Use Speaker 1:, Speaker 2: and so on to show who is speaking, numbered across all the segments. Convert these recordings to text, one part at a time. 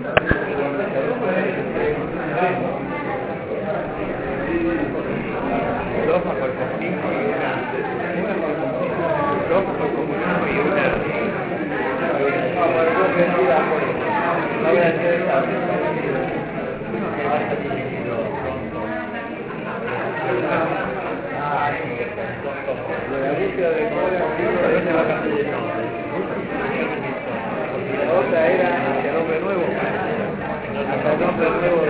Speaker 1: Dos
Speaker 2: Gracias.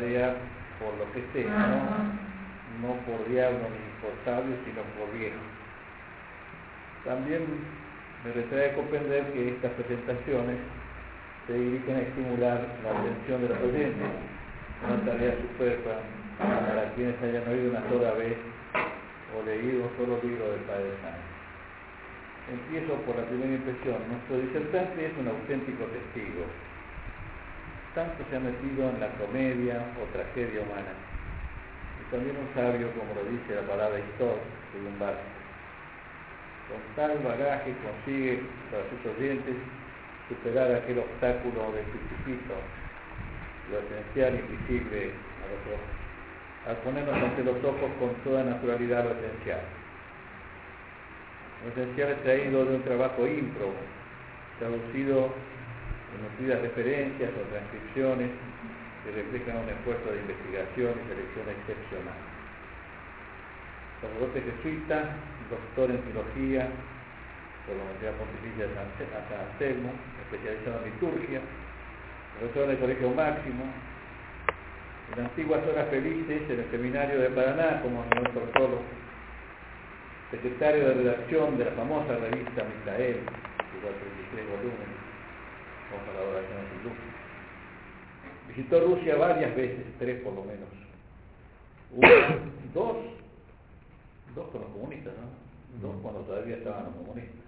Speaker 2: Tarea por lo que sé, ¿no? no por diablo ni por sabio, sino por viejo. También me retrae comprender que estas presentaciones se dirigen a estimular la atención de los oyentes, una tarea superflua para quienes hayan oído una sola vez o leído un solo libro del Padre Sáenz. Empiezo por la primera impresión. Nuestro disertante es un auténtico testigo. Tanto se ha metido en la comedia o tragedia humana. Y también un sabio, como lo dice la palabra historia, según Barthes. Con tal bagaje consigue para sus oyentes superar aquel obstáculo del principito, lo esencial invisible a los ojos, al ponernos ante los ojos con toda naturalidad lo esencial. Lo esencial es traído de un trabajo ímprobo, traducido en nutridas referencias o transcripciones que reflejan un esfuerzo de investigación y selección excepcional. Sacerdote jesuita, doctor en teología por la Universidad Pontificia de San Anselmo, especializado en liturgia, profesor del Colegio Máximo, en antiguas horas felices en el seminario de Paraná como solo, secretario de redacción de la famosa revista Micael, que igual 33 la oración sin luz. Visitó Rusia varias veces, tres por lo menos. Una, dos, dos con los comunistas, ¿no? Dos cuando todavía estaban los comunistas.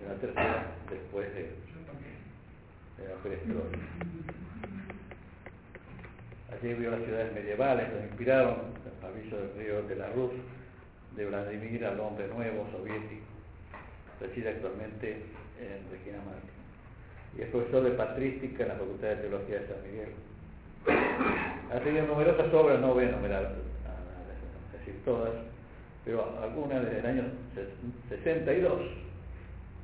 Speaker 2: Y la tercera después de, de la perestroika. Allí vio las ciudades medievales, lo inspiraron el aviso del río de la Rus, de Vladimir al hombre nuevo soviético, reside actualmente en Regina Martin. Y es profesor de patrística en la Facultad de Teología de San Miguel. Ha tenido numerosas obras, no voy a enumerar todas, pero algunas desde el año 62,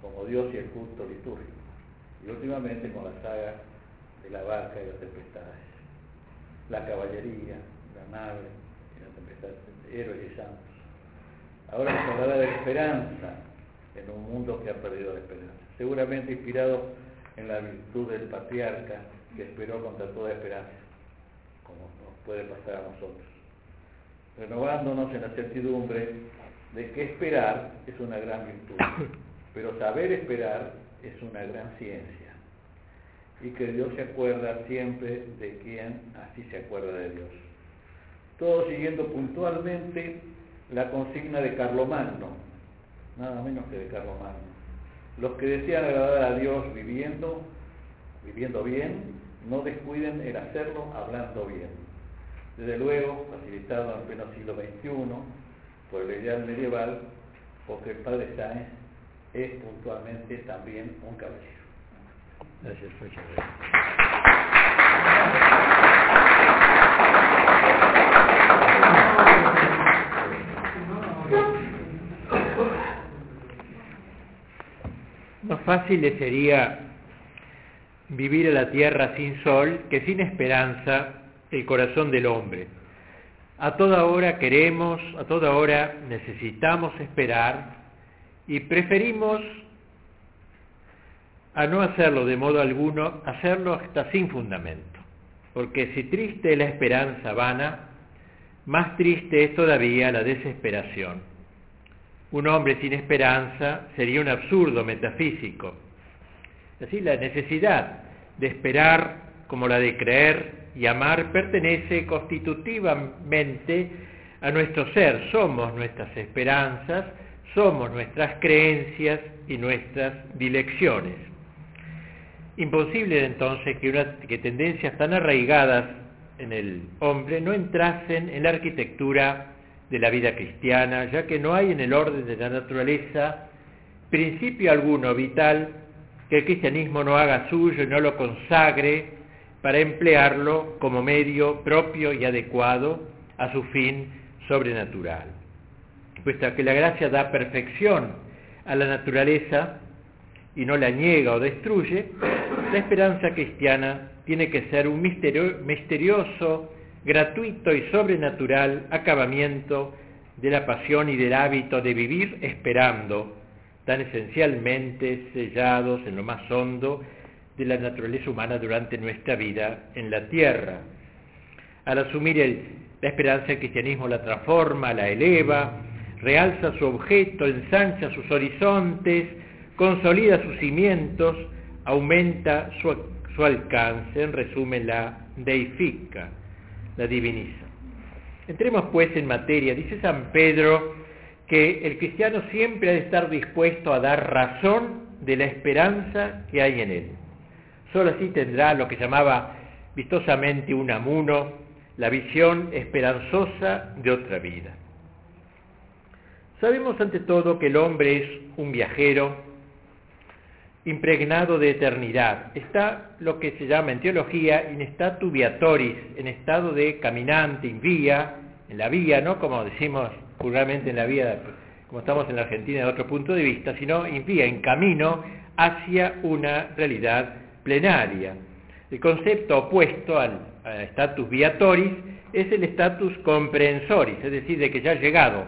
Speaker 2: como Dios y el culto litúrgico, y últimamente con la saga de la barca y las tempestades, la caballería, la nave y la tempestad, héroes y santos. Ahora nos hablará de esperanza en un mundo que ha perdido la esperanza, seguramente inspirado en la virtud del patriarca que esperó contra toda esperanza, como nos puede pasar a nosotros. Renovándonos en la certidumbre de que esperar es una gran virtud, pero saber esperar es una gran ciencia. Y que Dios se acuerda siempre de quien así se acuerda de Dios. Todo siguiendo puntualmente la consigna de Carlomagno, nada menos que de Carlomagno. Los que desean agradar a Dios viviendo, viviendo bien, no descuiden el hacerlo hablando bien. Desde luego, facilitado en pleno siglo XXI por el ideal medieval, porque el padre Sáenz es puntualmente también un caballero. Gracias,
Speaker 3: Más fácil le sería vivir en la tierra sin sol que sin esperanza el corazón del hombre. A toda hora queremos, a toda hora necesitamos esperar y preferimos a no hacerlo de modo alguno, hacerlo hasta sin fundamento. Porque si triste es la esperanza vana, más triste es todavía la desesperación. Un hombre sin esperanza sería un absurdo metafísico. Así la necesidad de esperar como la de creer y amar pertenece constitutivamente a nuestro ser. Somos nuestras esperanzas, somos nuestras creencias y nuestras dilecciones. Imposible entonces que, tendencias tan arraigadas en el hombre no entrasen en la arquitectura de la vida cristiana, ya que no hay en el orden de la naturaleza principio alguno vital que el cristianismo no haga suyo y no lo consagre para emplearlo como medio propio y adecuado a su fin sobrenatural. Puesto que la gracia da perfección a la naturaleza y no la niega o destruye, la esperanza cristiana tiene que ser un misterioso, gratuito y sobrenatural acabamiento de la pasión y del hábito de vivir esperando, tan esencialmente sellados en lo más hondo de la naturaleza humana durante nuestra vida en la tierra. Al asumir la esperanza, el cristianismo la transforma, la eleva, realza su objeto, ensancha sus horizontes, consolida sus cimientos, aumenta su, su alcance, en resumen la deifica, la diviniza. Entremos pues en materia. Dice San Pedro que el cristiano siempre ha de estar dispuesto a dar razón de la esperanza que hay en él. Solo así tendrá lo que llamaba vistosamente un amuno, la visión esperanzosa de otra vida. Sabemos ante todo que el hombre es un viajero impregnado de eternidad. Está lo que se llama en teología in statu viatoris, en estado de caminante, en vía, en la vía, no como decimos vulgarmente en la vía, como estamos en la Argentina de otro punto de vista, sino en vía, en camino hacia una realidad plenaria. El concepto opuesto al status viatoris es el status comprensoris, es decir, de que ya ha llegado,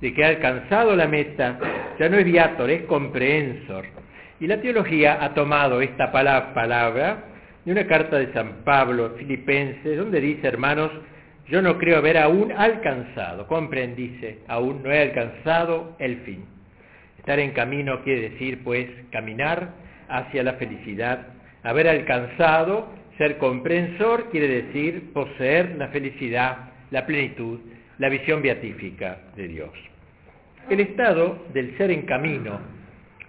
Speaker 3: de que ha alcanzado la meta, ya no es viator, es comprehensor. Y la teología ha tomado esta palabra de una carta de San Pablo Filipenses, donde dice, hermanos, yo no creo haber aún alcanzado, comprendice, aún no he alcanzado el fin. Estar en camino quiere decir, pues, caminar hacia la felicidad Haber alcanzado, ser comprensor, quiere decir poseer la felicidad, la plenitud, la visión beatífica de Dios. El estado del ser en camino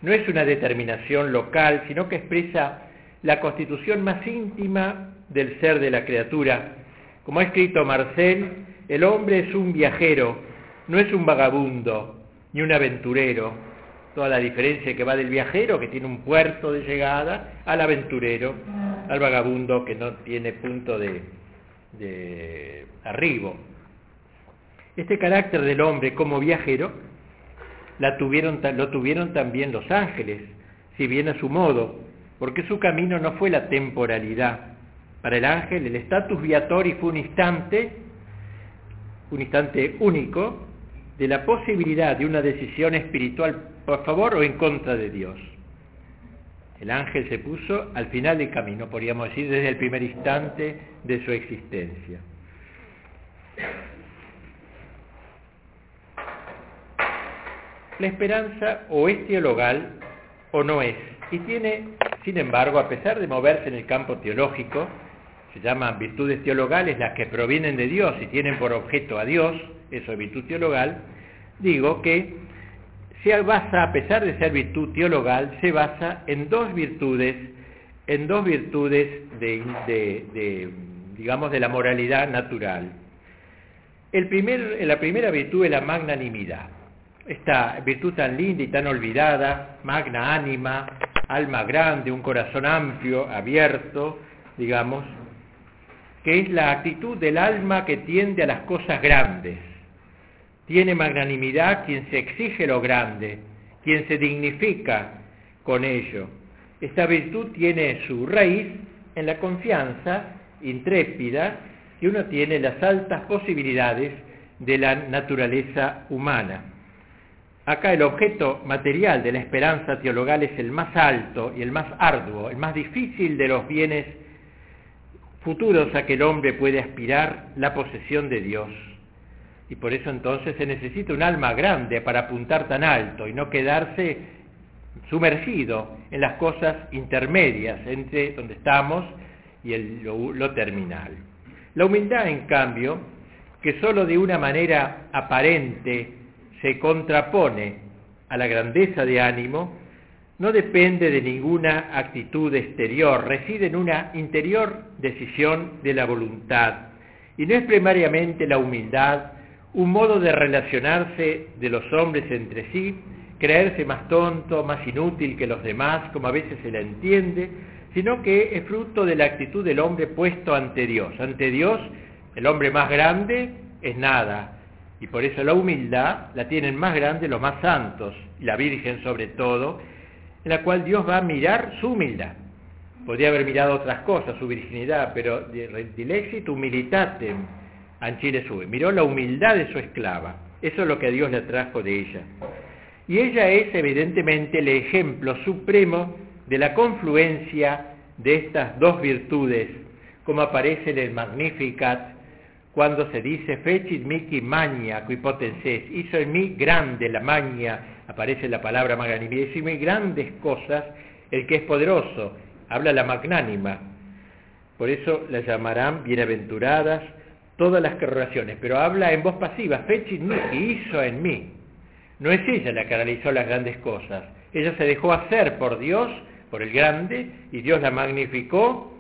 Speaker 3: no es una determinación local, sino que expresa la constitución más íntima del ser de la criatura. Como ha escrito Marcel, el hombre es un viajero, no es un vagabundo ni un aventurero, toda la diferencia que va del viajero que tiene un puerto de llegada al aventurero, al vagabundo que no tiene punto de, de arribo. Este carácter del hombre como viajero la tuvieron, lo tuvieron también los ángeles, si bien a su modo, porque su camino no fue la temporalidad. Para el ángel el status viatori fue un instante, un instante único, de la posibilidad de una decisión espiritual por favor o en contra de Dios. El ángel se puso al final del camino, podríamos decir, desde el primer instante de su existencia. La esperanza o es teologal o no es. Y tiene, sin embargo, a pesar de moverse en el campo teológico, se llaman virtudes teologales las que provienen de Dios y tienen por objeto a Dios, eso es virtud teologal, digo que se basa, a pesar de ser virtud teologal, se basa en dos virtudes, en dos virtudes de, digamos, de la moralidad natural. El primer, la primera virtud es la magnanimidad. Esta virtud tan linda y tan olvidada, magna ánima, alma grande, un corazón amplio, abierto, digamos, que es la actitud del alma que tiende a las cosas grandes tiene magnanimidad quien se exige lo grande, quien se dignifica con ello. Esta virtud tiene su raíz en la confianza intrépida que uno tiene en las altas posibilidades de la naturaleza humana. Acá el objeto material de la esperanza teologal es el más alto y el más arduo, el más difícil de los bienes futuros a que el hombre puede aspirar, la posesión de Dios. Y por eso entonces se necesita un alma grande para apuntar tan alto y no quedarse sumergido en las cosas intermedias entre donde estamos y lo, lo terminal. La humildad, en cambio, que sólo de una manera aparente se contrapone a la grandeza de ánimo, no depende de ninguna actitud exterior, reside en una interior decisión de la voluntad. Y no es primariamente la humildad un modo de relacionarse de los hombres entre sí, creerse más tonto, más inútil que los demás, como a veces se la entiende, sino que es fruto de la actitud del hombre puesto ante Dios. Ante Dios, el hombre más grande es nada, y por eso la humildad la tienen más grande los más santos, y la Virgen sobre todo, en la cual Dios va a mirar su humildad. Podría haber mirado otras cosas, su virginidad, pero dilexit humilitatem, Chile sube. Miró la humildad de su esclava. Eso es lo que Dios le trajo de ella. Y ella es evidentemente el ejemplo supremo de la confluencia de estas dos virtudes, como aparece en el Magnificat, cuando se dice fecit mihi magna qui potences, hizo en mí grande la magna, aparece la palabra magnanimidad, hizo en grandes cosas el que es poderoso, habla la magnánima. Por eso la llamarán bienaventuradas todas las correlaciones, pero habla en voz pasiva, fechit que hizo en mí. No es ella la que realizó las grandes cosas, ella se dejó hacer por Dios, por el grande, y Dios la magnificó,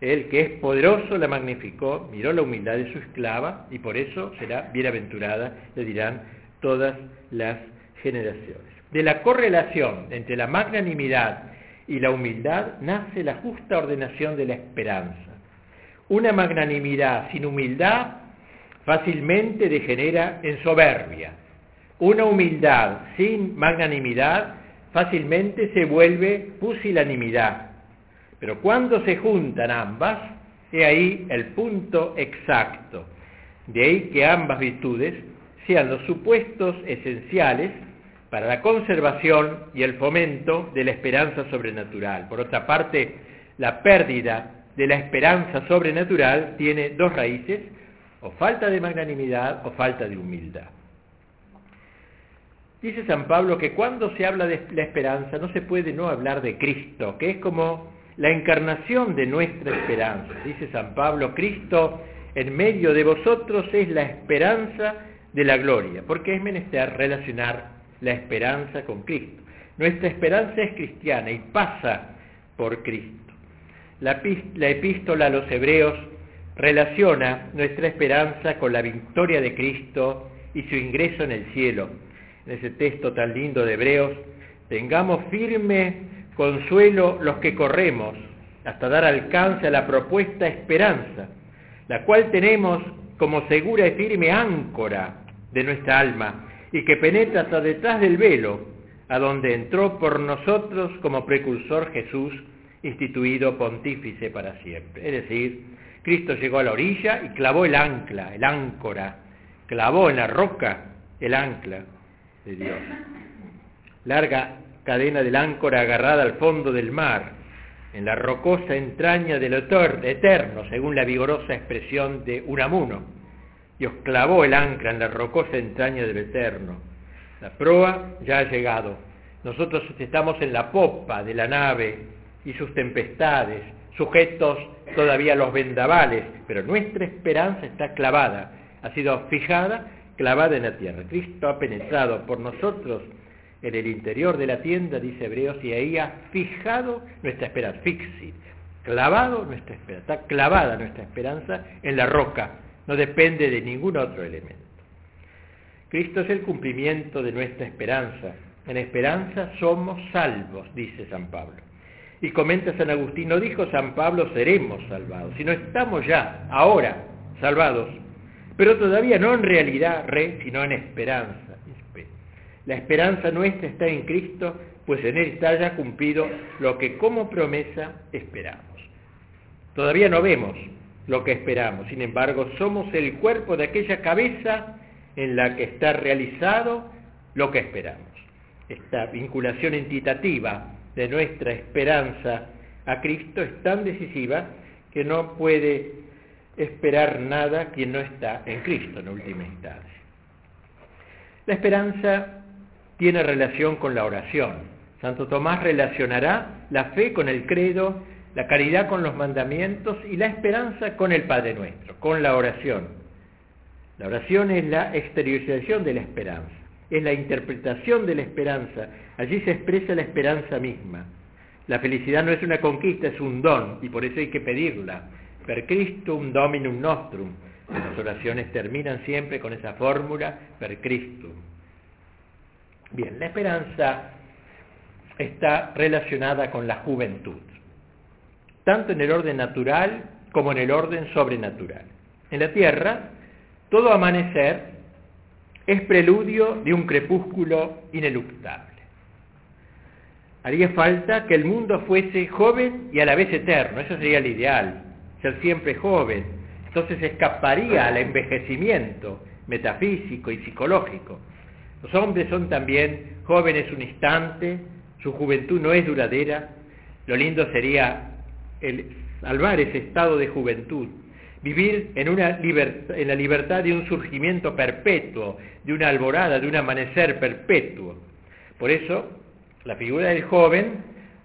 Speaker 3: el que es poderoso la magnificó, miró la humildad de su esclava, y por eso será bienaventurada, le dirán todas las generaciones. De la correlación entre la magnanimidad y la humildad nace la justa ordenación de la esperanza una magnanimidad sin humildad fácilmente degenera en soberbia. Una humildad sin magnanimidad fácilmente se vuelve pusilanimidad. Pero cuando se juntan ambas, he ahí el punto exacto. De ahí que ambas virtudes sean los supuestos esenciales para la conservación y el fomento de la esperanza sobrenatural. Por otra parte, la pérdida de la esperanza sobrenatural tiene dos raíces, o falta de magnanimidad o falta de humildad. Dice San Pablo que cuando se habla de la esperanza no se puede no hablar de Cristo, que es como la encarnación de nuestra esperanza. Dice San Pablo, Cristo en medio de vosotros es la esperanza de la gloria, porque es menester relacionar la esperanza con Cristo. Nuestra esperanza es cristiana y pasa por Cristo. La, epístola a los hebreos relaciona nuestra esperanza con la victoria de Cristo y su ingreso en el cielo. En ese texto tan lindo de Hebreos, tengamos firme consuelo los que corremos hasta dar alcance a la propuesta esperanza, la cual tenemos como segura y firme áncora de nuestra alma y que penetra hasta detrás del velo, a donde entró por nosotros como precursor Jesús, instituido pontífice para siempre. Es decir, Cristo llegó a la orilla y clavó el ancla, el áncora, clavó en la roca el ancla de Dios. Larga cadena del áncora agarrada al fondo del mar, en la rocosa entraña del eterno, según la vigorosa expresión de Unamuno. Dios clavó el ancla en la rocosa entraña del eterno. La proa ya ha llegado. Nosotros estamos en la popa de la nave y sus tempestades, sujetos todavía a los vendavales, pero nuestra esperanza está clavada, ha sido fijada, clavada en la tierra. Cristo ha penetrado por nosotros en el interior de la tienda, dice Hebreos, y ahí ha fijado nuestra esperanza, fixit, clavado nuestra esperanza, está clavada nuestra esperanza en la roca, no depende de ningún otro elemento. Cristo es el cumplimiento de nuestra esperanza. En esperanza somos salvos, dice San Pablo. Y comenta San Agustín, no dijo San Pablo seremos salvados, sino estamos ya, ahora, salvados, pero todavía no en realidad, re, sino en esperanza. La esperanza nuestra está en Cristo, pues en Él está ya cumplido lo que como promesa esperamos. Todavía no vemos lo que esperamos, sin embargo somos el cuerpo de aquella cabeza en la que está realizado lo que esperamos. Esta vinculación entitativa de nuestra esperanza a Cristo es tan decisiva que no puede esperar nada quien no está en Cristo en última instancia. La esperanza tiene relación con la oración. Santo Tomás relacionará la fe con el credo, la caridad con los mandamientos y la esperanza con el Padre Nuestro, con la oración. La oración es la exteriorización de la esperanza, es la interpretación de la esperanza. Allí se expresa la esperanza misma. La felicidad no es una conquista, es un don y por eso hay que pedirla. Per Christum Dominum Nostrum. Las oraciones terminan siempre con esa fórmula, per Christum. Bien, la esperanza está relacionada con la juventud, tanto en el orden natural como en el orden sobrenatural. En la tierra, todo amanecer es preludio de un crepúsculo ineluctable. Haría falta que el mundo fuese joven y a la vez eterno, eso sería el ideal, ser siempre joven. Entonces escaparía al envejecimiento metafísico y psicológico. Los hombres son también jóvenes un instante, su juventud no es duradera. Lo lindo sería el salvar ese estado de juventud, vivir una en la libertad de un surgimiento perpetuo, de una alborada, de un amanecer perpetuo. Por eso, la figura del joven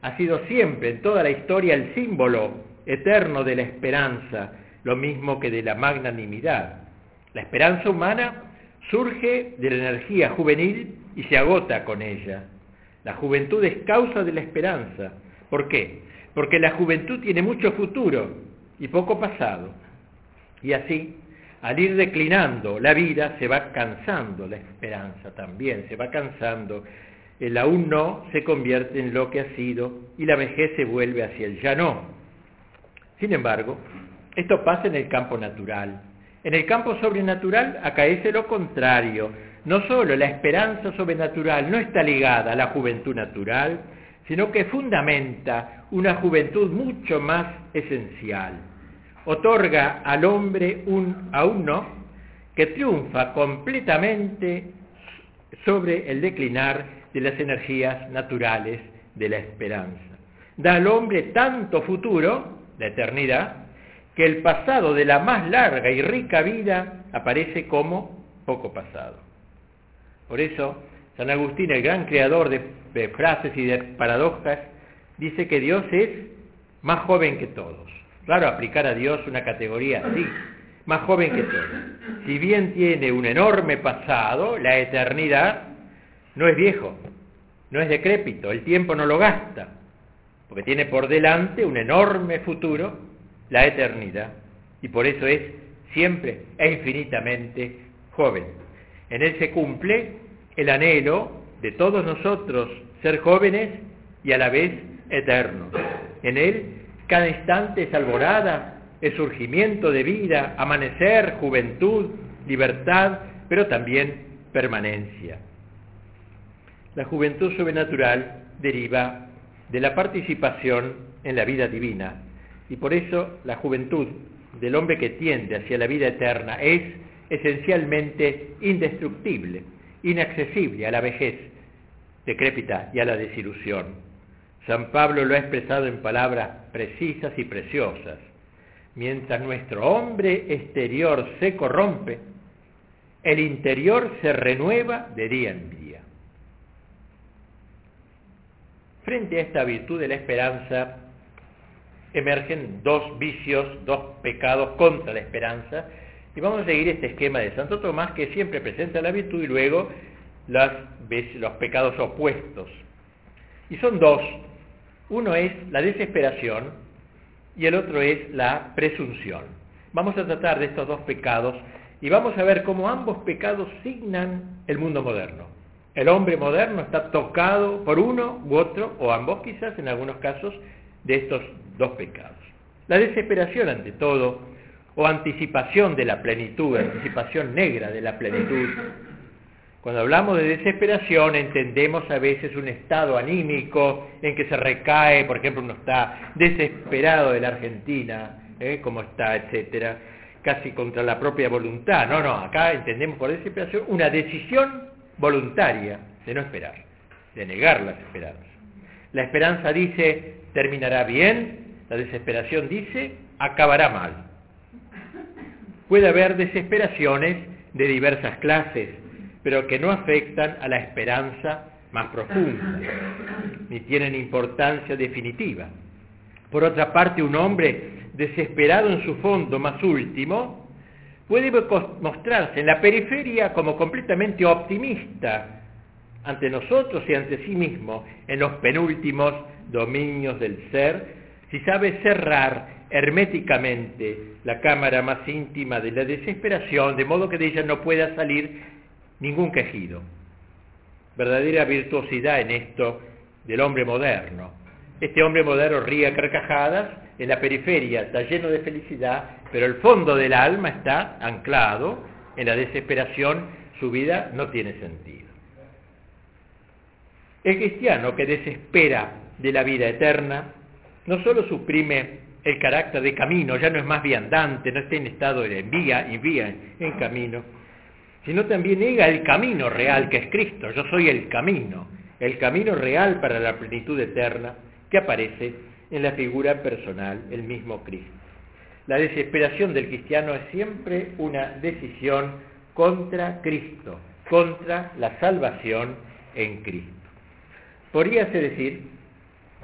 Speaker 3: ha sido siempre en toda la historia el símbolo eterno de la esperanza, lo mismo que de la magnanimidad. La esperanza humana surge de la energía juvenil y se agota con ella. La juventud es causa de la esperanza. ¿Por qué? Porque la juventud tiene mucho futuro y poco pasado. Y así, al ir declinando la vida, se va cansando la esperanza también, se va cansando. El aún no se convierte en lo que ha sido y la vejez se vuelve hacia el ya no. Sin embargo, esto pasa en el campo natural. En el campo sobrenatural acaece lo contrario. No solo la esperanza sobrenatural no está ligada a la juventud natural, sino que fundamenta una juventud mucho más esencial. Otorga al hombre un aún no que triunfa completamente sobre el declinar de las energías naturales de la esperanza. Da al hombre tanto futuro, la eternidad, que el pasado de la más larga y rica vida aparece como poco pasado. Por eso, San Agustín, el gran creador de, frases y de paradojas, dice que Dios es más joven que todos. Claro, aplicar a Dios una categoría así, más joven que todos. Si bien tiene un enorme pasado, la eternidad no es viejo, no es decrépito, el tiempo no lo gasta, porque tiene por delante un enorme futuro la eternidad y por eso es siempre e infinitamente joven. En él se cumple el anhelo de todos nosotros ser jóvenes y a la vez eternos. En él cada instante es alborada es surgimiento de vida, amanecer, juventud, libertad, pero también permanencia. La juventud sobrenatural deriva de la participación en la vida divina y por eso la juventud del hombre que tiende hacia la vida eterna es esencialmente indestructible, inaccesible a la vejez decrépita y a la desilusión. San Pablo lo ha expresado en palabras precisas y preciosas. Mientras nuestro hombre exterior se corrompe, el interior se renueva de día en día. Frente a esta virtud de la esperanza, emergen dos vicios, dos pecados contra la esperanza, y vamos a seguir este esquema de Santo Tomás que siempre presenta la virtud y luego los pecados opuestos. Y son dos. Uno es la desesperación y el otro es la presunción. Vamos a tratar de estos dos pecados y vamos a ver cómo ambos pecados signan el mundo moderno. El hombre moderno está tocado por uno u otro, o ambos quizás en algunos casos, de estos dos pecados. La desesperación ante todo, o anticipación de la plenitud, anticipación negra de la plenitud, cuando hablamos de desesperación entendemos a veces un estado anímico en que se recae, por ejemplo, uno está desesperado de la Argentina, ¿eh? como está, etcétera, casi contra la propia voluntad. No, no, acá entendemos por desesperación una decisión voluntaria de no esperar, de negar las esperanzas. La esperanza dice terminará bien, la desesperación dice acabará mal. Puede haber desesperaciones de diversas clases, pero que no afectan a la esperanza más profunda, ni tienen importancia definitiva. Por otra parte, un hombre desesperado en su fondo más último puede mostrarse en la periferia como completamente optimista ante nosotros y ante sí mismo en los penúltimos dominios del ser, si sabe cerrar herméticamente la cámara más íntima de la desesperación, de modo que de ella no pueda salir ningún quejido. Verdadera virtuosidad en esto del hombre moderno. Este hombre moderno ríe carcajadas, en la periferia está lleno de felicidad, pero el fondo del alma está anclado en la desesperación, su vida no tiene sentido. El cristiano que desespera de la vida eterna no solo suprime el carácter de camino, ya no es más viandante, no está en estado de vía y vía en camino, sino también niega el camino real que es Cristo. Yo soy el camino, el camino real para la plenitud eterna que aparece en la figura personal, el mismo Cristo. La desesperación del cristiano es siempre una decisión contra Cristo, contra la salvación en Cristo. Podríase decir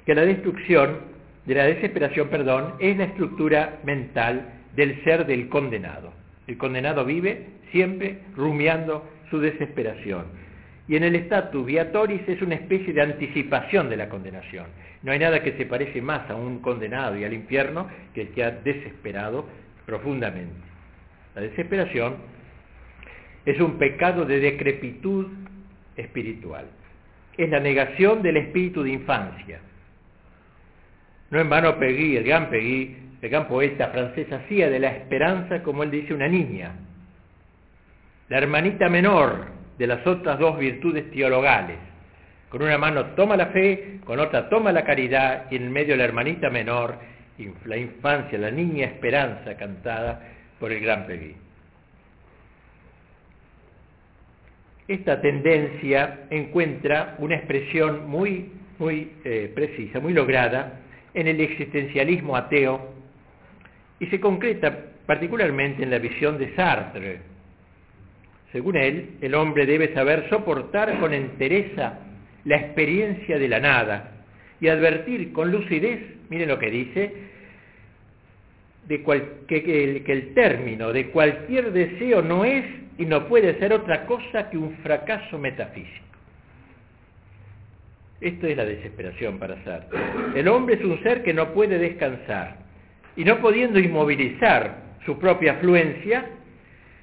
Speaker 3: que la destrucción de la desesperación, perdón, es la estructura mental del ser del condenado. El condenado vive siempre rumiando su desesperación. Y en el status viatoris es una especie de anticipación de la condenación. No hay nada que se parece más a un condenado y al infierno que el que ha desesperado profundamente. La desesperación es un pecado de decrepitud espiritual. Es la negación del espíritu de infancia. No en vano Pegui, el gran Pegui, el gran poeta francés, hacía de la esperanza, como él dice, una niña, la hermanita menor de las otras dos virtudes teologales. Con una mano toma la fe, con otra toma la caridad y en medio la hermanita menor, la infancia, la niña esperanza cantada por el gran Pegui. Esta tendencia encuentra una expresión muy, muy eh, precisa, muy lograda en el existencialismo ateo y se concreta particularmente en la visión de Sartre, según él, el hombre debe saber soportar con entereza la experiencia de la nada y advertir con lucidez, miren lo que dice, de que, que el término de cualquier deseo no es y no puede ser otra cosa que un fracaso metafísico. Esto es la desesperación para Sartre. El hombre es un ser que no puede descansar y no pudiendo inmovilizar su propia fluencia,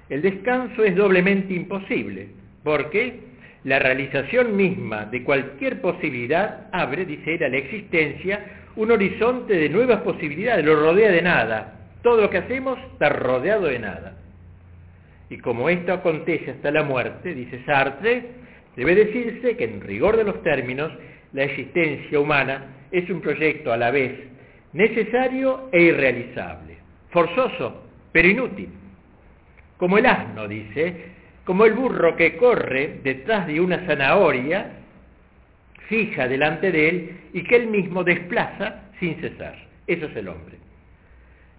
Speaker 3: el descanso es doblemente imposible, porque la realización misma de cualquier posibilidad abre, dice él, a la existencia un horizonte de nuevas posibilidades, lo rodea de nada, Todo lo que hacemos está rodeado de nada. Y como esto acontece hasta la muerte, dice Sartre, debe decirse que en rigor de los términos, la existencia humana es un proyecto a la vez necesario e irrealizable, forzoso, pero inútil. Como el asno, dice, como el burro que corre detrás de una zanahoria fija delante de él y que él mismo desplaza sin cesar. Eso es el hombre.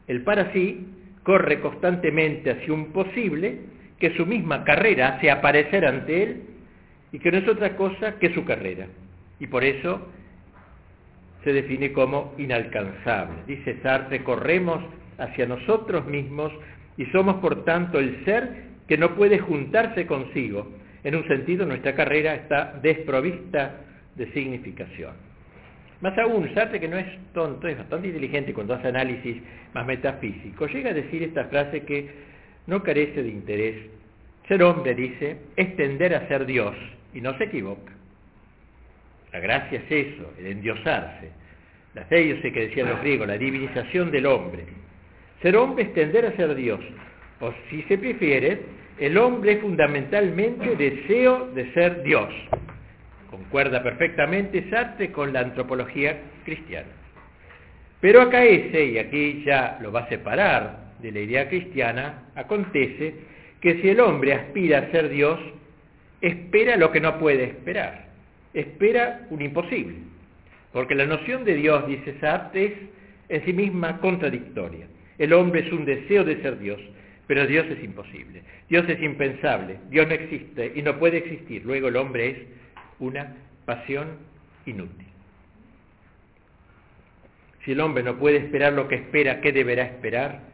Speaker 3: El para sí corre constantemente hacia un posible que su misma carrera hace aparecer ante él y que no es otra cosa que su carrera. Y por eso se define como inalcanzable. Dice Sartre, corremos hacia nosotros mismos y somos por tanto el ser que no puede juntarse consigo. En un sentido, nuestra carrera está desprovista de significación. Más aún, Sartre, que no es tonto, es bastante inteligente cuando hace análisis más metafísico, llega a decir esta frase que no carece de interés. Ser hombre, dice, es tender a ser Dios, y no se equivoca. La gracia es eso, el endiosarse. La sé que decían los griegos, la divinización del hombre. Ser hombre es tender a ser Dios, o si se prefiere, el hombre es fundamentalmente deseo de ser Dios. Concuerda perfectamente Sartre con la antropología cristiana. Pero acá ese, y aquí ya lo va a separar de la idea cristiana, acontece que si el hombre aspira a ser Dios, espera lo que no puede esperar, espera un imposible. Porque la noción de Dios, dice Sartre, es en sí misma contradictoria. El hombre es un deseo de ser Dios, pero Dios es imposible. Dios es impensable. Dios no existe y no puede existir. Luego el hombre es una pasión inútil. Si el hombre no puede esperar lo que espera, ¿qué deberá esperar?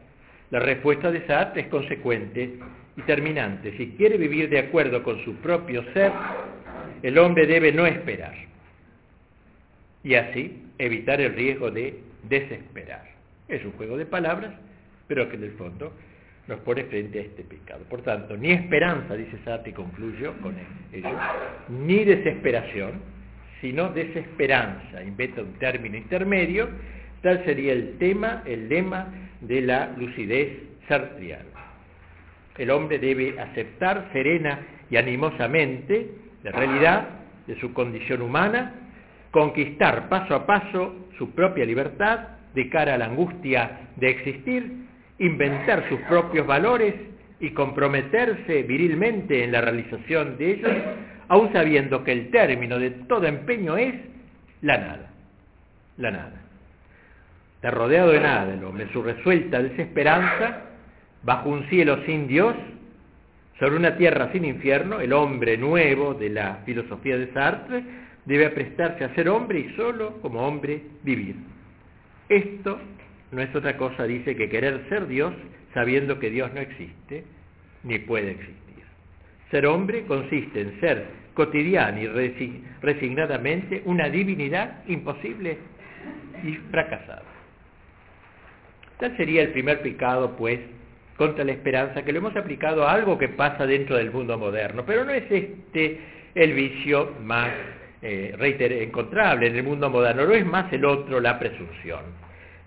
Speaker 3: La respuesta de Sartre es consecuente y terminante. Si quiere vivir de acuerdo con su propio ser, el hombre debe no esperar y así evitar el riesgo de desesperar. Es un juego de palabras, pero que en el fondo nos pone frente a este pecado. Por tanto, ni esperanza, dice y concluyo con ello, ni desesperación, sino desesperanza, inventa un término intermedio, tal sería el tema, el lema de la lucidez sartriana. El hombre debe aceptar serena y animosamente la realidad de su condición humana, conquistar paso a paso su propia libertad de cara a la angustia de existir inventar sus propios valores y comprometerse virilmente en la realización de ellos, aun sabiendo que el término de todo empeño es la nada, la nada. Está rodeado de nada el hombre, su resuelta desesperanza, bajo un cielo sin Dios, sobre una tierra sin infierno, el hombre nuevo de la filosofía de Sartre debe prestarse a ser hombre y solo como hombre vivir. Esto no es otra cosa, dice, que querer ser Dios sabiendo que Dios no existe ni puede existir. Ser hombre consiste en ser cotidiano y resignadamente una divinidad imposible y fracasada. Tal sería el primer pecado, pues, contra la esperanza, que lo hemos aplicado a algo que pasa dentro del mundo moderno, pero no es este el vicio más eh, encontrable en el mundo moderno, no es más el otro, la presunción.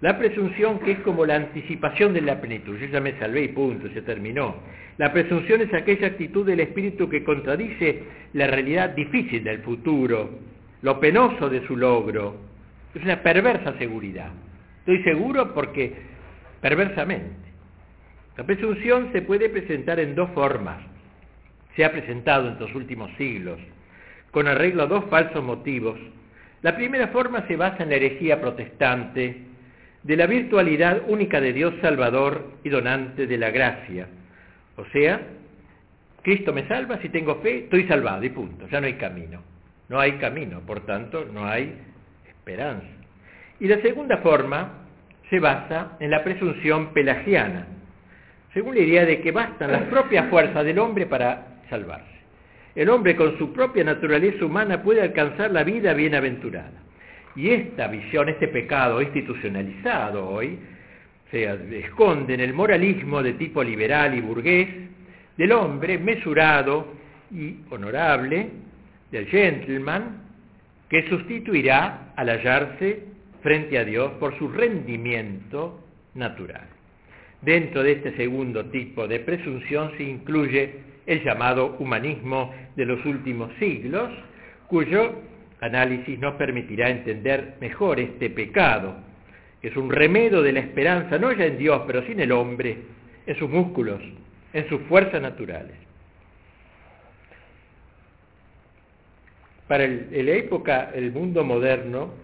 Speaker 3: La presunción que es como la anticipación de la plenitud. Yo ya me salvé y punto, se terminó. La presunción es aquella actitud del espíritu que contradice la realidad difícil del futuro, lo penoso de su logro. Es una perversa seguridad. Estoy seguro porque perversamente. La presunción se puede presentar en dos formas. Se ha presentado en los últimos siglos, con arreglo a dos falsos motivos. La primera forma se basa en la herejía protestante, de la virtualidad única de Dios Salvador y donante de la gracia. O sea, Cristo me salva, si tengo fe, estoy salvado y punto, ya no hay camino. No hay camino, por tanto, no hay esperanza. Y la segunda forma se basa en la presunción pelagiana, según la idea de que bastan las propias fuerzas del hombre para salvarse. El hombre con su propia naturaleza humana puede alcanzar la vida bienaventurada. Y esta visión, este pecado institucionalizado hoy, se esconde en el moralismo de tipo liberal y burgués del hombre mesurado y honorable, del gentleman, que sustituirá al hallarse frente a Dios por su rendimiento natural. Dentro de este segundo tipo de presunción se incluye el llamado humanismo de los últimos siglos, cuyo análisis nos permitirá entender mejor este pecado, que es un remedio de la esperanza, no ya en Dios, pero sí en el hombre, en sus músculos, en sus fuerzas naturales. Para el, la época, el mundo moderno,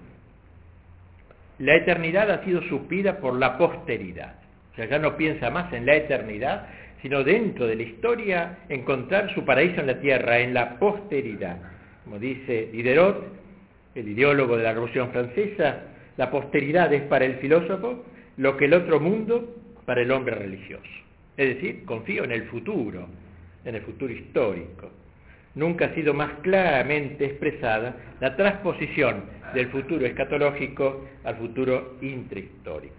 Speaker 3: la eternidad ha sido supida por la posteridad. O sea, ya no piensa más en la eternidad, sino dentro de la historia encontrar su paraíso en la tierra, en la posteridad. Como dice Diderot, el ideólogo de la Revolución Francesa, la posteridad es para el filósofo lo que el otro mundo para el hombre religioso. Es decir, confío en el futuro, en el futuro histórico. Nunca ha sido más claramente expresada la transposición del futuro escatológico al futuro intrahistórico.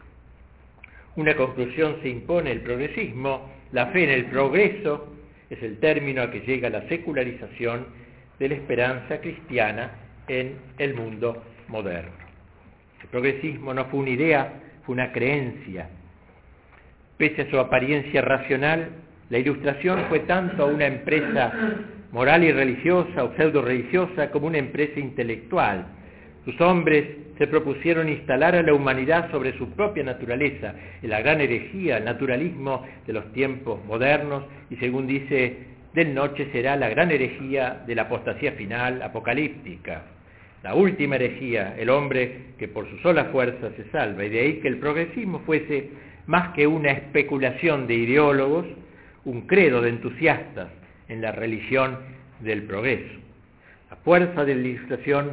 Speaker 3: Una conclusión se impone el progresismo, la fe en el progreso es el término a que llega la secularización de la esperanza cristiana en el mundo moderno. El progresismo no fue una idea, fue una creencia. Pese a su apariencia racional, la ilustración fue tanto una empresa moral y religiosa o pseudo religiosa como una empresa intelectual. Sus hombres se propusieron instalar a la humanidad sobre su propia naturaleza, en la gran herejía, el naturalismo de los tiempos modernos, y según dice, del noche será la gran herejía de la apostasía final apocalíptica. La última herejía, el hombre que por su sola fuerza se salva, y de ahí que el progresismo fuese más que una especulación de ideólogos, un credo de entusiastas en la religión del progreso. La fuerza de la ilustración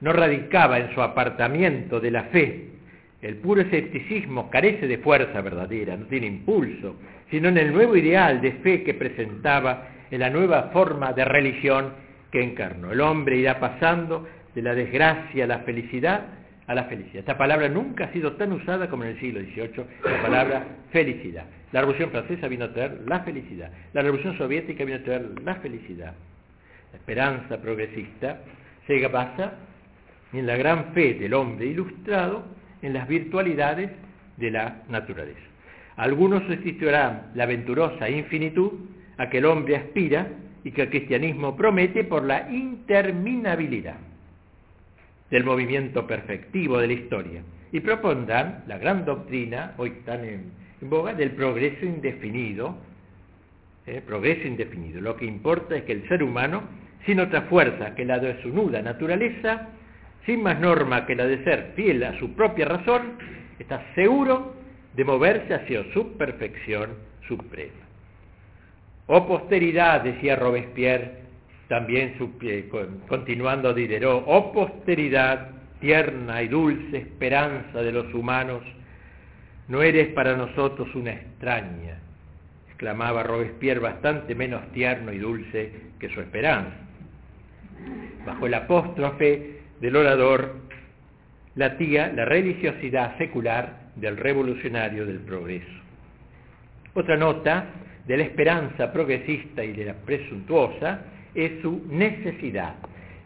Speaker 3: no radicaba en su apartamiento de la fe. El puro escepticismo carece de fuerza verdadera, no tiene impulso, sino en el nuevo ideal de fe que presentaba en la nueva forma de religión que encarnó. El hombre irá pasando de la desgracia a la felicidad a la felicidad. Esta palabra nunca ha sido tan usada como en el siglo XVIII, la palabra felicidad. La Revolución Francesa vino a traer la felicidad. La Revolución Soviética vino a traer la felicidad. La esperanza progresista se basa en la gran fe del hombre ilustrado en las virtualidades de la naturaleza. Algunos sustituirán la aventurosa infinitud a que el hombre aspira y que el cristianismo promete por la interminabilidad del movimiento perfectivo de la historia y propondrán la gran doctrina, hoy tan en, boga, del progreso indefinido, ¿eh? progreso indefinido. Lo que importa es que el ser humano, sin otra fuerza que la de su nuda naturaleza, sin más norma que la de ser fiel a su propia razón, está seguro de moverse hacia su perfección suprema. Oh posteridad, decía Robespierre, también continuando Diderot, oh posteridad, tierna y dulce esperanza de los humanos, no eres para nosotros una extraña, exclamaba Robespierre bastante menos tierno y dulce que su esperanza. Bajo el apóstrofe del orador latía la religiosidad secular del revolucionario del progreso. Otra nota de la esperanza progresista y de la presuntuosa es su necesidad.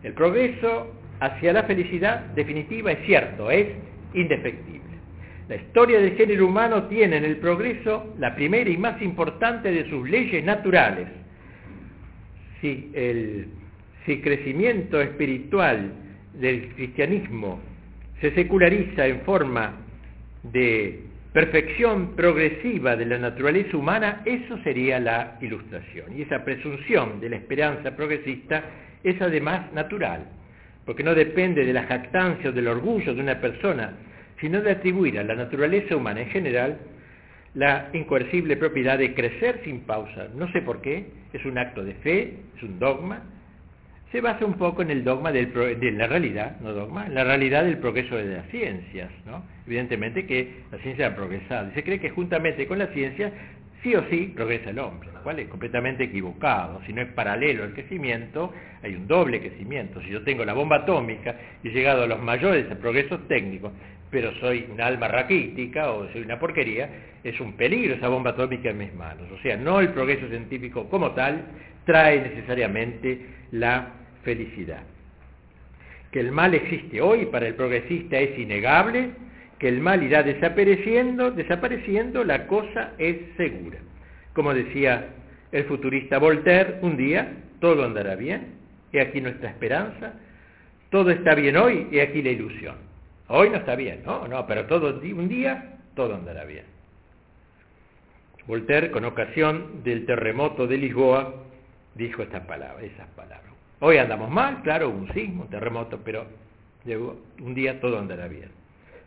Speaker 3: El progreso hacia la felicidad definitiva es cierto, es indefectible. La historia del género humano tiene en el progreso la primera y más importante de sus leyes naturales. Si el si crecimiento espiritual del cristianismo se seculariza en forma de perfección progresiva de la naturaleza humana, eso sería la ilustración. Y esa presunción de la esperanza progresista es además natural, porque no depende de la jactancia o del orgullo de una persona, sino de atribuir a la naturaleza humana en general la incoercible propiedad de crecer sin pausa. No sé por qué, es un acto de fe, es un dogma, se basa un poco en el dogma de la realidad, no dogma, la realidad del progreso de las ciencias, ¿no? Evidentemente que la ciencia ha progresado y se cree que juntamente con la ciencia sí o sí progresa el hombre, lo cual es completamente equivocado. Si no es paralelo al crecimiento, hay un doble crecimiento. Si yo tengo la bomba atómica y he llegado a los mayores progresos técnicos, pero soy un alma raquítica o soy una porquería, es un peligro esa bomba atómica en mis manos. O sea, no el progreso científico como tal trae necesariamente la felicidad. Que el mal existe hoy para el progresista es innegable, que el mal irá desapareciendo, desapareciendo, la cosa es segura. Como decía el futurista Voltaire, un día todo andará bien, y aquí nuestra esperanza, todo está bien hoy, y aquí la ilusión. Hoy no está bien, no, no, pero todo un día todo andará bien. Voltaire, con ocasión del terremoto de Lisboa, dijo estas palabras, esas palabras. Hoy andamos mal, claro, un sismo, un terremoto, pero un día todo andará bien.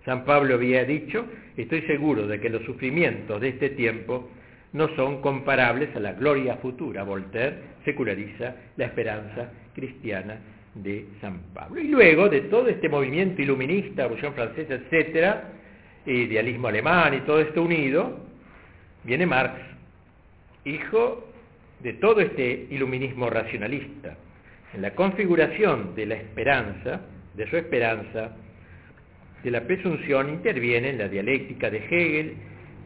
Speaker 3: San Pablo había dicho, estoy seguro de que los sufrimientos de este tiempo no son comparables a la gloria futura. Voltaire seculariza la esperanza cristiana de San Pablo. Y luego de todo este movimiento iluminista, Revolución Francesa, etcétera, idealismo alemán y todo esto unido, viene Marx, hijo de todo este iluminismo racionalista. En la configuración de la esperanza, de su esperanza, de la presunción intervienen la dialéctica de Hegel,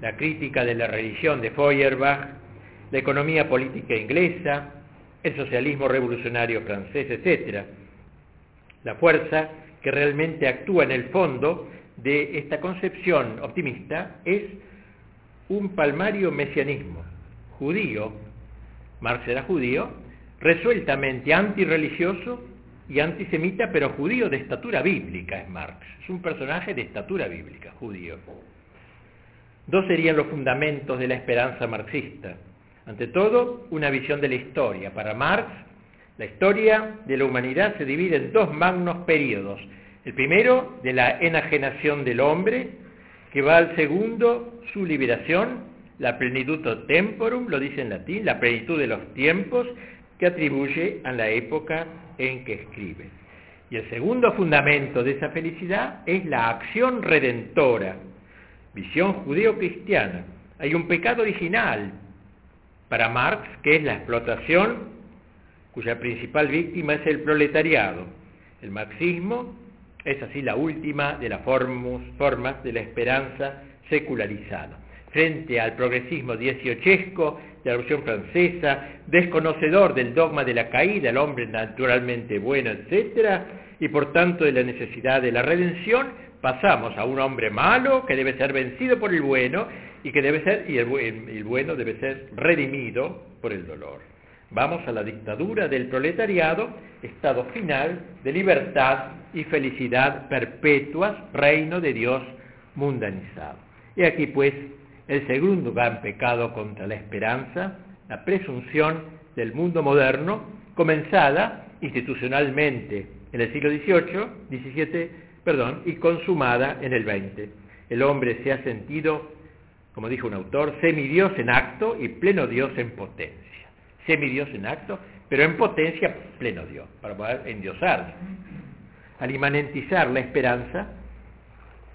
Speaker 3: la crítica de la religión de Feuerbach, la economía política inglesa, el socialismo revolucionario francés, etc. La fuerza que realmente actúa en el fondo de esta concepción optimista es un palmario mesianismo judío, Marx era judío, resueltamente antirreligioso y antisemita, pero judío de estatura bíblica es Marx. Es un personaje de estatura bíblica, judío. Dos serían los fundamentos de la esperanza marxista. Ante todo, una visión de la historia. Para Marx, la historia de la humanidad se divide en dos magnos periodos. El primero, de la enajenación del hombre, que va al segundo, su liberación, la plenitud temporum, lo dice en latín, la plenitud de los tiempos, que atribuye a la época en que escribe. Y el segundo fundamento de esa felicidad es la acción redentora, visión judeo-cristiana. Hay un pecado original para Marx, que es la explotación, cuya principal víctima es el proletariado. El marxismo es así la última de las formas de la esperanza secularizada. Frente al progresismo dieciochesco de la Revolución Francesa, desconocedor del dogma de la caída, el hombre naturalmente bueno, etc., y por tanto de la necesidad de la redención, pasamos a un hombre malo que debe ser vencido por el bueno y que debe ser y el, el bueno debe ser redimido por el dolor. Vamos a la dictadura del proletariado, estado final de libertad y felicidad perpetuas, reino de Dios mundanizado. Y aquí pues el segundo gran pecado contra la esperanza, la presunción del mundo moderno, comenzada institucionalmente en el siglo XVIII, XVII, perdón, y consumada en el XX. El hombre se ha sentido, como dijo un autor, semidios en acto y pleno Dios en potencia. Semidios en acto, pero en potencia pleno Dios, para poder endiosar. Al imanentizar la esperanza,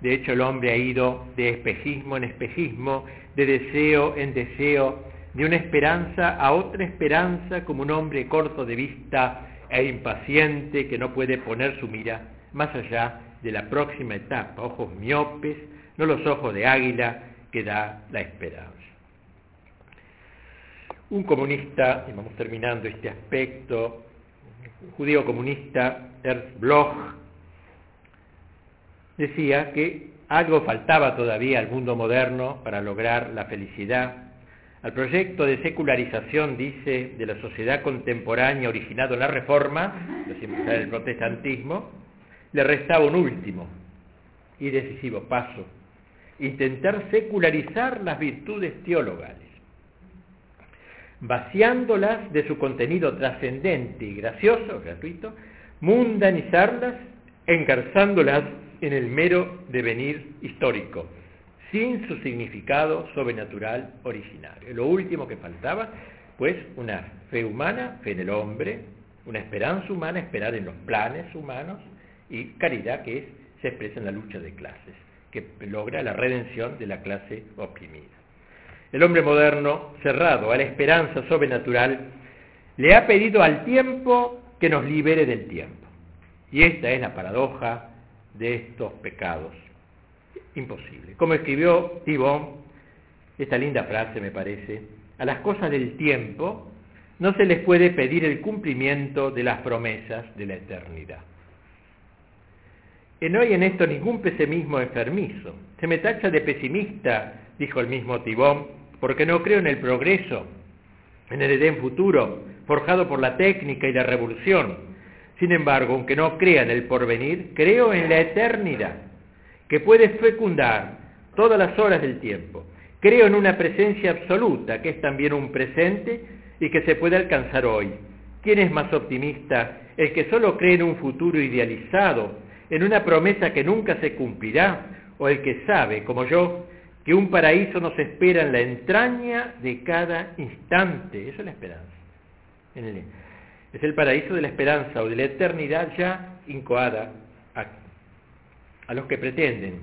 Speaker 3: de hecho el hombre ha ido de espejismo en espejismo, de deseo en deseo, de una esperanza a otra esperanza como un hombre corto de vista e impaciente que no puede poner su mira más allá de la próxima etapa, ojos miopes, no los ojos de águila que da la esperanza. Un comunista, y vamos terminando este aspecto, un judío comunista, Ernst Bloch, decía que algo faltaba todavía al mundo moderno para lograr la felicidad. Al proyecto de secularización, dice, de la sociedad contemporánea originado en la Reforma, el protestantismo, le restaba un último y decisivo paso, intentar secularizar las virtudes teologales, vaciándolas de su contenido trascendente y gracioso, gratuito, mundanizarlas, engarzándolas en el mero devenir histórico, sin su significado sobrenatural originario. Lo último que faltaba, pues, una fe humana, fe en el hombre, una esperanza humana, esperar en los planes humanos, y caridad que es, se expresa en la lucha de clases, que logra la redención de la clase oprimida. El hombre moderno, cerrado a la esperanza sobrenatural, le ha pedido al tiempo que nos libere del tiempo. Y esta es la paradoja de estos pecados. Imposible. Como escribió Tibón, esta linda frase me parece, a las cosas del tiempo no se les puede pedir el cumplimiento de las promesas de la eternidad. Y no hay en esto ningún pesimismo enfermizo. Se me tacha de pesimista, dijo el mismo Tibón, porque no creo en el progreso, en el Edén futuro, forjado por la técnica y la revolución. Sin embargo, aunque no crea en el porvenir, creo en la eternidad, que puede fecundar todas las horas del tiempo. Creo en una presencia absoluta, que es también un presente y que se puede alcanzar hoy. ¿Quién es más optimista? El que solo cree en un futuro idealizado, en una promesa que nunca se cumplirá, o el que sabe, como yo, que un paraíso nos espera en la entraña de cada instante. Eso es la esperanza. Es el paraíso de la esperanza o de la eternidad ya incoada a, los que pretenden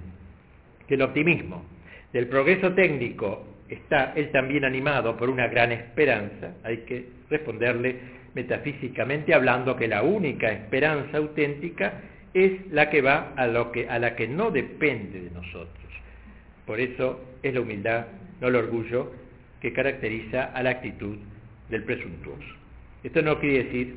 Speaker 3: que el optimismo del progreso técnico está él también animado por una gran esperanza. Hay que responderle metafísicamente hablando que la única esperanza auténtica es la que va a, lo que, a la que no depende de nosotros. Por eso es la humildad, no el orgullo, que caracteriza a la actitud del presuntuoso. Esto no quiere decir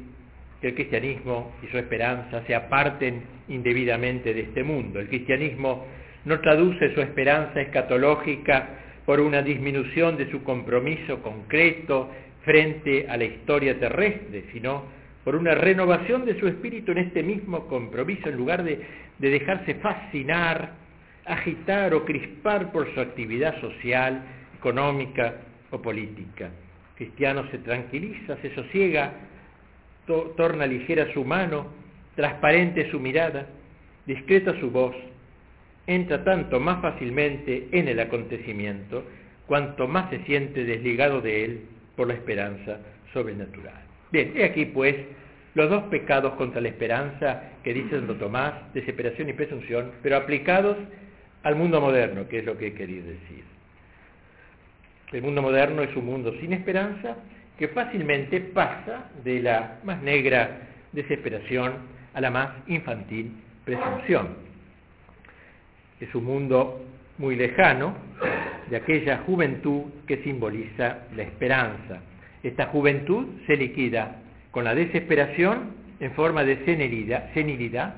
Speaker 3: que el cristianismo y su esperanza se aparten indebidamente de este mundo. El cristianismo no traduce su esperanza escatológica por una disminución de su compromiso concreto frente a la historia terrestre, sino por una renovación de su espíritu en este mismo compromiso, en lugar de, de dejarse fascinar, agitar o crispar por su actividad social, económica o política. Cristiano se tranquiliza, se sosiega, torna ligera su mano, transparente su mirada, discreta su voz, entra tanto más fácilmente en el acontecimiento, cuanto más se siente desligado de él por la esperanza sobrenatural. Bien, he aquí pues los dos pecados contra la esperanza que dice Santo Tomás, desesperación y presunción, pero aplicados al mundo moderno, que es lo que he querido decir. El mundo moderno es un mundo sin esperanza que fácilmente pasa de la más negra desesperación a la más infantil presunción. Es un mundo muy lejano de aquella juventud que simboliza la esperanza. Esta juventud se liquida con la desesperación en forma de senilidad,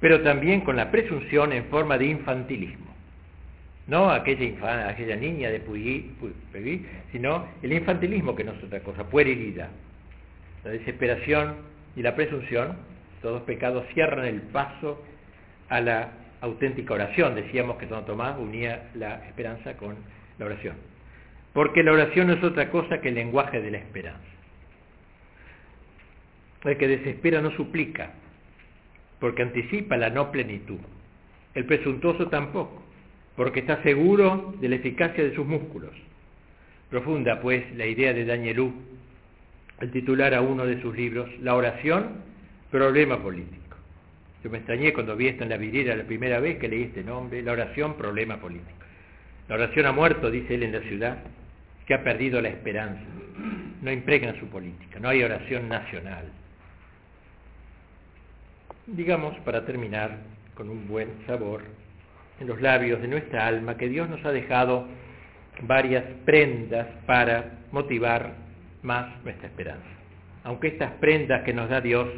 Speaker 3: pero también con la presunción en forma de infantilismo. No aquella, aquella niña de Puyi, sino el infantilismo que no es otra cosa, puerilidad. La desesperación y la presunción, todos pecados cierran el paso a la auténtica oración. Decíamos que Santo Tomás unía la esperanza con la oración. Porque la oración no es otra cosa que el lenguaje de la esperanza. El que desespera no suplica, porque anticipa la no plenitud. El presuntuoso tampoco, porque está seguro de la eficacia de sus músculos. Profunda, pues, la idea de Danielú, el titular a uno de sus libros, La oración, problema político. Yo me extrañé cuando vi esto en la vidriera la primera vez que leí este nombre, la oración, problema político. La oración ha muerto, dice él en la ciudad, que ha perdido la esperanza. No impregna su política, no hay oración nacional digamos, para terminar con un buen sabor en los labios de nuestra alma, que Dios nos ha dejado varias prendas para motivar más nuestra esperanza. Aunque estas prendas que nos da Dios,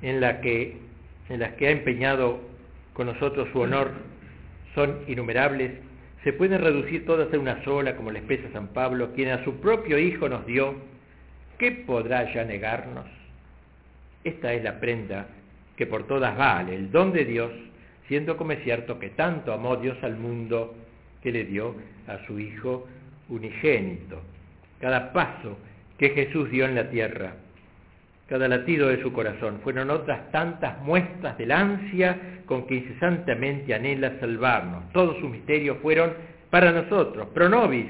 Speaker 3: en, las que ha empeñado con nosotros su honor, son innumerables, se pueden reducir todas en una sola, como le expresa San Pablo, quien a su propio Hijo nos dio, ¿qué podrá ya negarnos? Esta es la prenda que por todas vale, el don de Dios, siendo como es cierto que tanto amó Dios al mundo que le dio a su Hijo unigénito. Cada paso que Jesús dio en la tierra, cada latido de su corazón, fueron otras tantas muestras del ansia con que incesantemente anhela salvarnos. Todos sus misterios fueron para nosotros, pro nobis,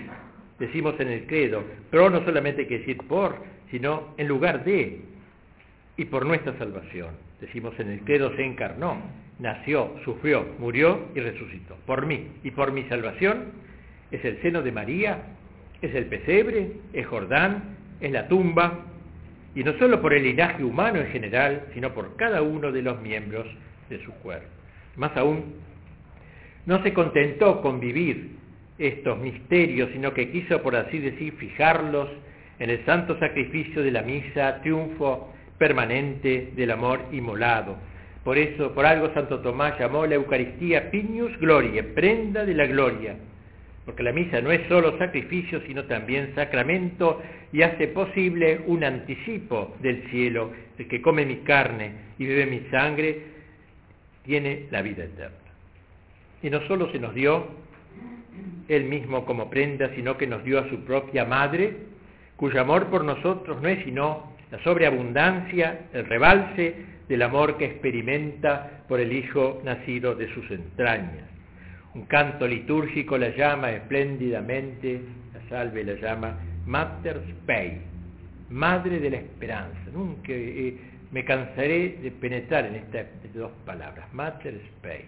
Speaker 3: decimos en el credo, pro no solamente que decir por, sino en lugar de, y por nuestra salvación decimos en el credo, se encarnó, nació, sufrió, murió y resucitó. Por mí y por mi salvación es el seno de María, es el pesebre, es Jordán, es la tumba, y no solo por el linaje humano en general, sino por cada uno de los miembros de su cuerpo. Más aún, no se contentó con vivir estos misterios, sino que quiso, por así decir, fijarlos en el santo sacrificio de la misa, triunfo permanente del amor inmolado, Por eso, por algo Santo Tomás llamó la Eucaristía Pignus Gloria, prenda de la gloria, porque la misa no es solo sacrificio, sino también sacramento y hace posible un anticipo del cielo. El que come mi carne y bebe mi sangre tiene la vida eterna. Y no solo se nos dio él mismo como prenda, sino que nos dio a su propia madre, cuyo amor por nosotros no es sino la sobreabundancia, el rebalse del amor que experimenta por el Hijo nacido de sus entrañas. Un canto litúrgico la llama espléndidamente, la salve la llama Mater Spei, Madre de la Esperanza. Nunca eh, me cansaré de penetrar en estas dos palabras, Mater Spei.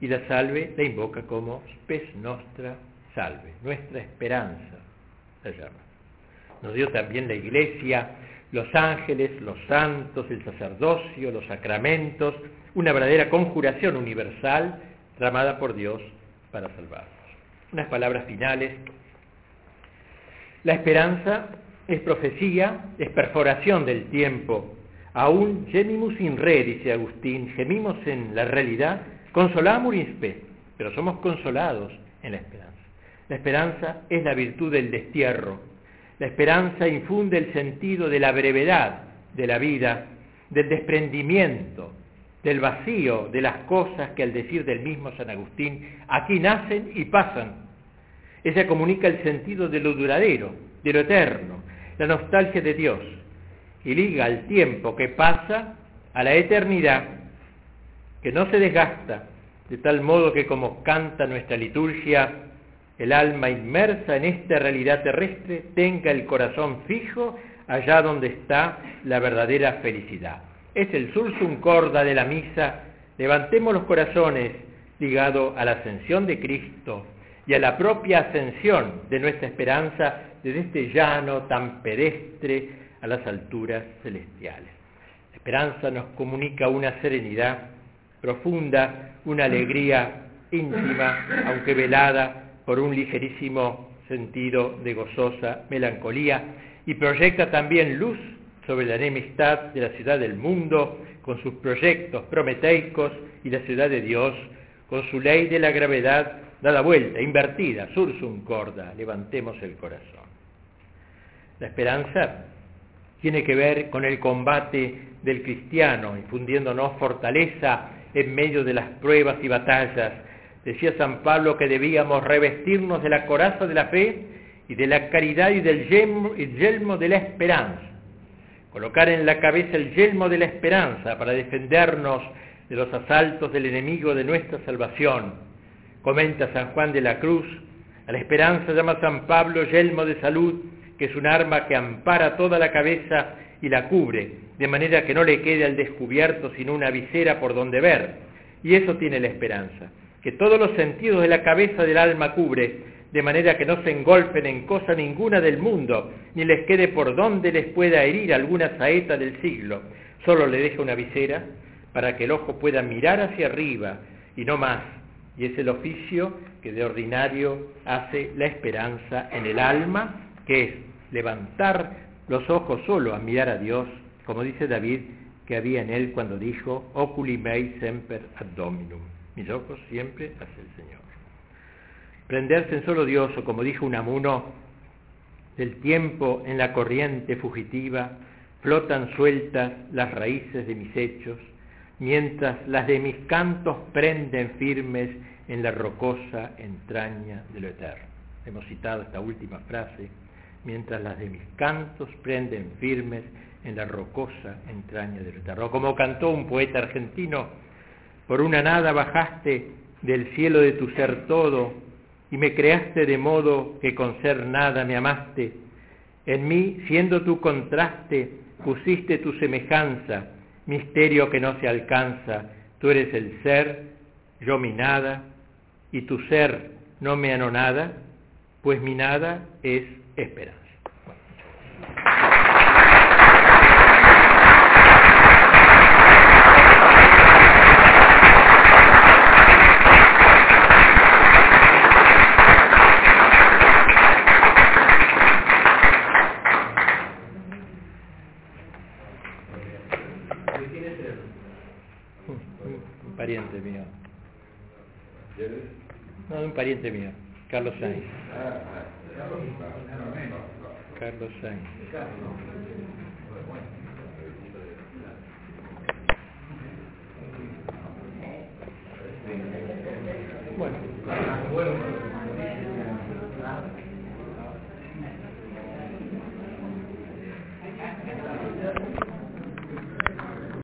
Speaker 3: Y la salve la invoca como Spes Nostra Salve, nuestra esperanza, la llama. Nos dio también la Iglesia, los ángeles, los santos, el sacerdocio, los sacramentos, una verdadera conjuración universal tramada por Dios para salvarnos. Unas palabras finales. La esperanza es profecía, es perforación del tiempo. Aún gemimus in re, dice Agustín, gemimos en la realidad, consolamos in spe, pero somos consolados en la esperanza. La esperanza es la virtud del destierro. La esperanza infunde el sentido de la brevedad de la vida, del desprendimiento, del vacío de las cosas que al decir del mismo San Agustín, aquí nacen y pasan. Ella comunica el sentido de lo duradero, de lo eterno, la nostalgia de Dios, y liga el tiempo que pasa a la eternidad, que no se desgasta, de tal modo que como canta nuestra liturgia, el alma inmersa en esta realidad terrestre tenga el corazón fijo allá donde está la verdadera felicidad es el sursum corda de la misa, levantemos los corazones ligado a la ascensión de Cristo y a la propia ascensión de nuestra esperanza desde este llano tan pedestre a las alturas celestiales. La esperanza nos comunica una serenidad profunda, una alegría íntima, aunque velada por un ligerísimo sentido de gozosa melancolía, y proyecta también luz sobre la enemistad de la ciudad del mundo con sus proyectos prometeicos y la ciudad de Dios con su ley de la gravedad dada vuelta, invertida, sursum corda, levantemos el corazón. La esperanza tiene que ver con el combate del cristiano, infundiéndonos fortaleza en medio de las pruebas y batallas. Decía San Pablo que debíamos revestirnos de la coraza de la fe y de la caridad y del yelmo de la esperanza colocar en la cabeza el yelmo de la esperanza para defendernos de los asaltos del enemigo de nuestra salvación. Comenta San Juan de la Cruz, a la esperanza llama San Pablo yelmo de salud, que es un arma que ampara toda la cabeza y la cubre, de manera que no le quede al descubierto sino una visera por donde ver. Y eso tiene la esperanza, que todos los sentidos de la cabeza del alma cubre, de manera que no se engolfen en cosa ninguna del mundo, ni les quede por donde les pueda herir alguna saeta del siglo, solo le deja una visera para que el ojo pueda mirar hacia arriba y no más, y es el oficio que de ordinario hace la esperanza en el alma, que es levantar los ojos solo a mirar a Dios, como dice David que había en él cuando dijo, oculi mei semper ad dominum, mis ojos siempre hacia el Señor. Prenderse en solo Dios, o como dijo Unamuno, del tiempo en la corriente fugitiva, flotan sueltas las raíces de mis hechos, mientras las de mis cantos prenden firmes en la rocosa entraña de lo eterno. Hemos citado esta última frase, mientras las de mis cantos prenden firmes en la rocosa entraña de lo eterno. Como cantó un poeta argentino, por una nada bajaste del cielo de tu ser todo, y me creaste de modo que con ser nada me amaste. En mí, siendo tu contraste, pusiste tu semejanza, misterio que no se alcanza. Tú eres el ser, yo mi nada, y tu ser no me anonada, pues mi nada es esperanza. pariente mio, Carlo Sainz. Eh, eh, Carlo Sainz. Eh,